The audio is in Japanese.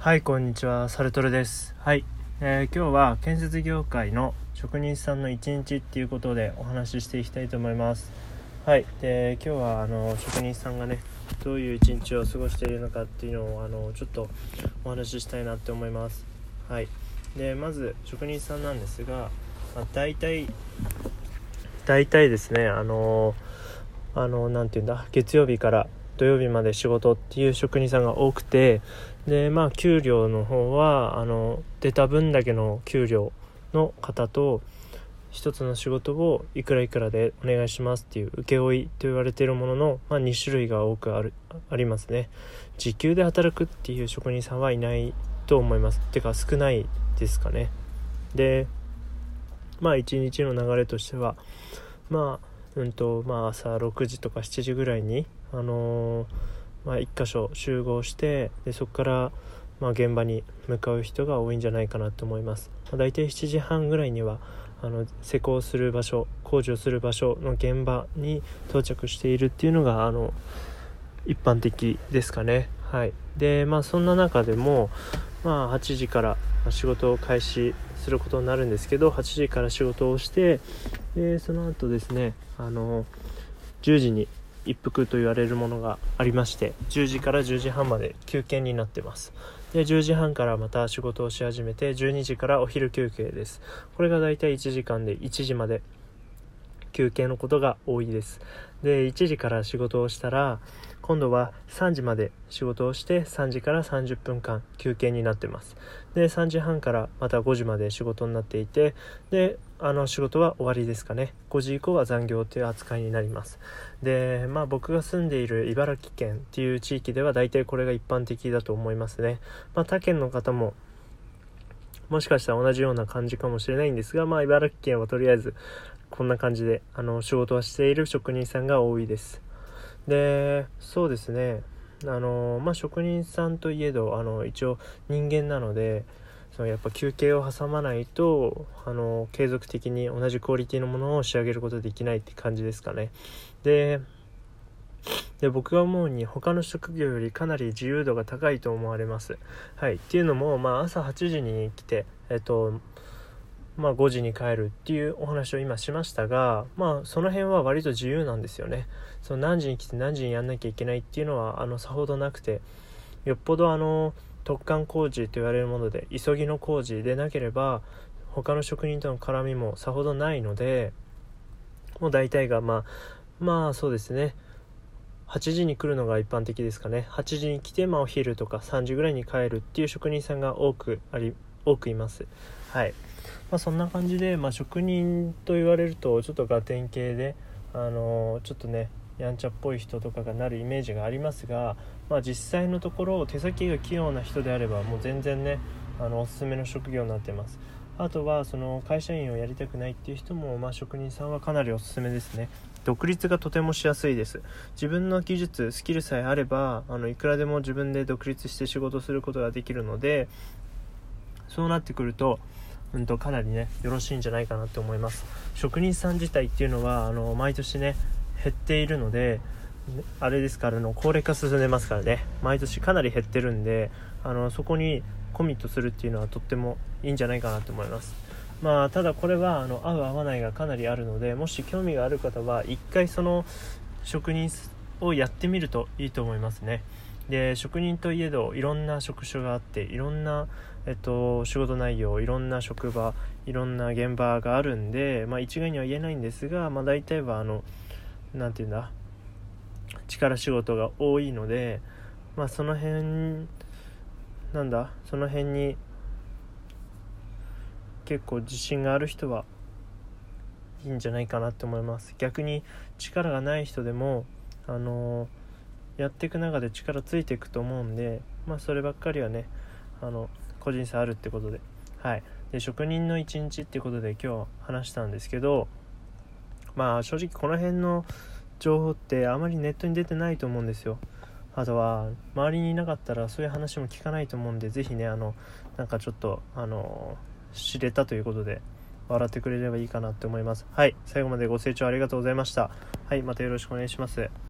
はいこんにちは。サルトルです。はい、えー、今日は建設業界の職人さんの一日っていうことでお話ししていきたいと思います。はい。で今日はあの職人さんがねどういう一日を過ごしているのかっていうのをあのちょっとお話ししたいなって思います。はい。でまず職人さんなんですが、まあ、大体大体ですねあのあの何て言うんだ月曜日から土曜日まで仕事っていう職人さんが多くてでまあ給料の方はあの出た分だけの給料の方と1つの仕事をいくらいくらでお願いしますっていう請負と言われているものの、まあ、2種類が多くあるありますね。時給で働くっていう職人さんはいないと思います。てか少ないですかね。でまあ一日の流れとしてはまあうんとまあ朝6時とか7時ぐらいにあのー、まあ、1箇所集合してでそこからまあ、現場に向かう人が多いんじゃないかなと思います、まあ、大体7時半ぐらいにはあの施工する場所工事をする場所の現場に到着しているっていうのがあの一般的ですかね。はい。でまあそんな中でもまあ8時から仕事を開始することになるんですけど8時から仕事をしてでその後ですねあの10時に一服と言われるものがありまして10時から10時半まで休憩になってます。で10時半からまた仕事をし始めて12時からお昼休憩です。これがだいたい1時間で1時まで休憩のことが多いです。で1時から仕事をしたら今度は3時まで仕事をして3時から30分間休憩になってます。で3時半からまた5時まで仕事になっていてであの仕事は終わりですかね。5時以降は残業という扱いになります。でまあ僕が住んでいる茨城県っていう地域では大体これが一般的だと思いますね、まあ、他県の方ももしかしたら同じような感じかもしれないんですが、まあ、茨城県はとりあえずこんな感じであの仕事はしている職人さんが多いです。でそうですね。あのまあ職人さんといえどあの一応人間なのでそのやっぱ休憩を挟まないとあの継続的に同じクオリティのものを仕上げることできないって感じですかね。でで僕が思うに他の職業よりかなり自由度が高いと思われます。はい、っていうのも、まあ、朝8時に来て、えっとまあ、5時に帰るっていうお話を今しましたが、まあ、その辺は割と自由なんですよね。その何時に来て何時にやんなきゃいけないっていうのはあのさほどなくてよっぽどあの突貫工事と言われるもので急ぎの工事でなければ他の職人との絡みもさほどないのでもう大体がまあまあそうですね。8時に来るのが一般的ですかね。8時に来て、まあ、お昼とか3時ぐらいに帰るっていう職人さんが多くあり多くいます。はい。まあ、そんな感じで、まあ、職人と言われるとちょっとガテン系で、あの、ちょっとねやんちゃっぽい人とかがなるイメージがありますが、まあ、実際のところ手先が器用な人であればもう全然ねあのおすすめの職業になってます。あとはその会社員をやりたくないっていう人も、まあ、職人さんはかなりおすすめですね。独立がとてもしやすいです。自分の技術スキルさえあればあのいくらでも自分で独立して仕事することができるのでそうなってくるとうんとかなりねよろしいんじゃないかなって思います。職人さん自体っていうのはあの毎年ね減っているのであれですからの高齢化進んでますからね毎年かなり減ってるんであのそこにコミットするっていうのはとってもいいんじゃないかなと思います。まあただこれはあの合う合わないがかなりあるのでもし興味がある方は一回その職人をやってみるといいと思いますね。で職人といえどいろんな職種があっていろんな、えっと、仕事内容いろんな職場いろんな現場があるんで、まあ、一概には言えないんですが、まあ、大体はあの何て言うんだ力仕事が多いので、まあ、その辺なんだその辺に結構自信がある人はいいんじゃないかなって思います。逆に力がない人でもあのーやっていく中で力ついていくと思うんでまあそればっかりはねあの個人差あるってことで。はい。で職人の一日ってことで今日話したんですけどまあ正直この辺の情報ってあまりネットに出てないと思うんですよ。あとは周りにいなかったらそういう話も聞かないと思うんで是非ねあのなんかちょっとあの知れたということで笑ってくれればいいかなって思います。はい。最後までご清聴ありがとうございました。はい。またよろしくお願いします。